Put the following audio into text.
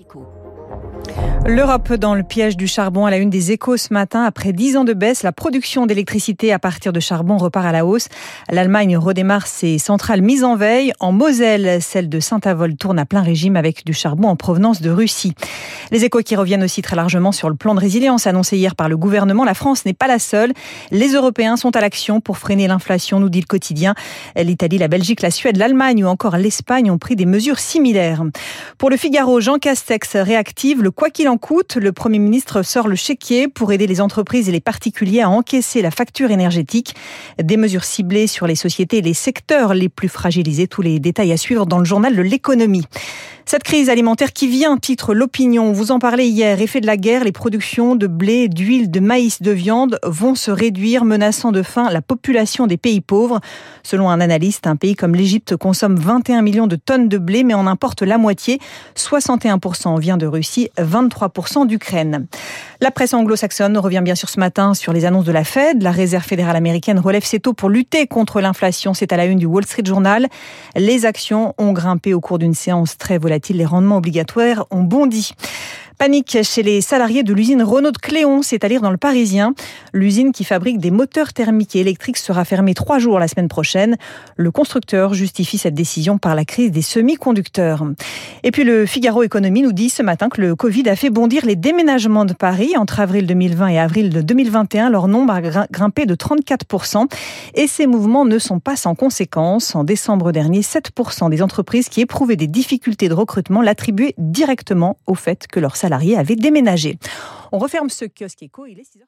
Rico. L'Europe dans le piège du charbon à la une des échos ce matin. Après dix ans de baisse, la production d'électricité à partir de charbon repart à la hausse. L'Allemagne redémarre ses centrales mises en veille. En Moselle, celle de Saint-Avold tourne à plein régime avec du charbon en provenance de Russie. Les échos qui reviennent aussi très largement sur le plan de résilience annoncé hier par le gouvernement. La France n'est pas la seule. Les Européens sont à l'action pour freiner l'inflation, nous dit le quotidien. L'Italie, la Belgique, la Suède, l'Allemagne ou encore l'Espagne ont pris des mesures similaires. Pour le Figaro, Jean Castex réactive le quoi qu'il en Le Premier ministre sort le chéquier pour aider les entreprises et les particuliers à encaisser la facture énergétique. Des mesures ciblées sur les sociétés et les secteurs les plus fragilisés. Tous les détails à suivre dans le journal de l'économie. Cette crise alimentaire qui vient, titre l'opinion, vous en parlez hier, effet de la guerre, les productions de blé, d'huile, de maïs, de viande vont se réduire, menaçant de faim la population des pays pauvres. Selon un analyste, un pays comme l'Égypte consomme 21 millions de tonnes de blé, mais en importe la moitié. 61% vient de Russie, 23% La presse anglo-saxonne revient bien sûr ce matin sur les annonces de la Fed. La Réserve fédérale américaine relève ses taux pour lutter contre l'inflation. C'est à la une du Wall Street Journal. Les actions ont grimpé au cours d'une séance très volatile les rendements obligatoires ont bondi. Panique chez les salariés de l'usine Renault de Cléon, c'est à dire dans le Parisien. L'usine qui fabrique des moteurs thermiques et électriques sera fermée trois jours la semaine prochaine. Le constructeur justifie cette décision par la crise des semi-conducteurs. Et puis le Figaro Économie nous dit ce matin que le Covid a fait bondir les déménagements de Paris. Entre avril 2020 et avril de 2021, leur nombre a grimpé de 34%. Et ces mouvements ne sont pas sans conséquences. En décembre dernier, 7% des entreprises qui éprouvaient des difficultés de recrutement l'attribuaient directement au fait que leurs salariés avaient déménagé. On referme ce kiosque éco, il est 6 h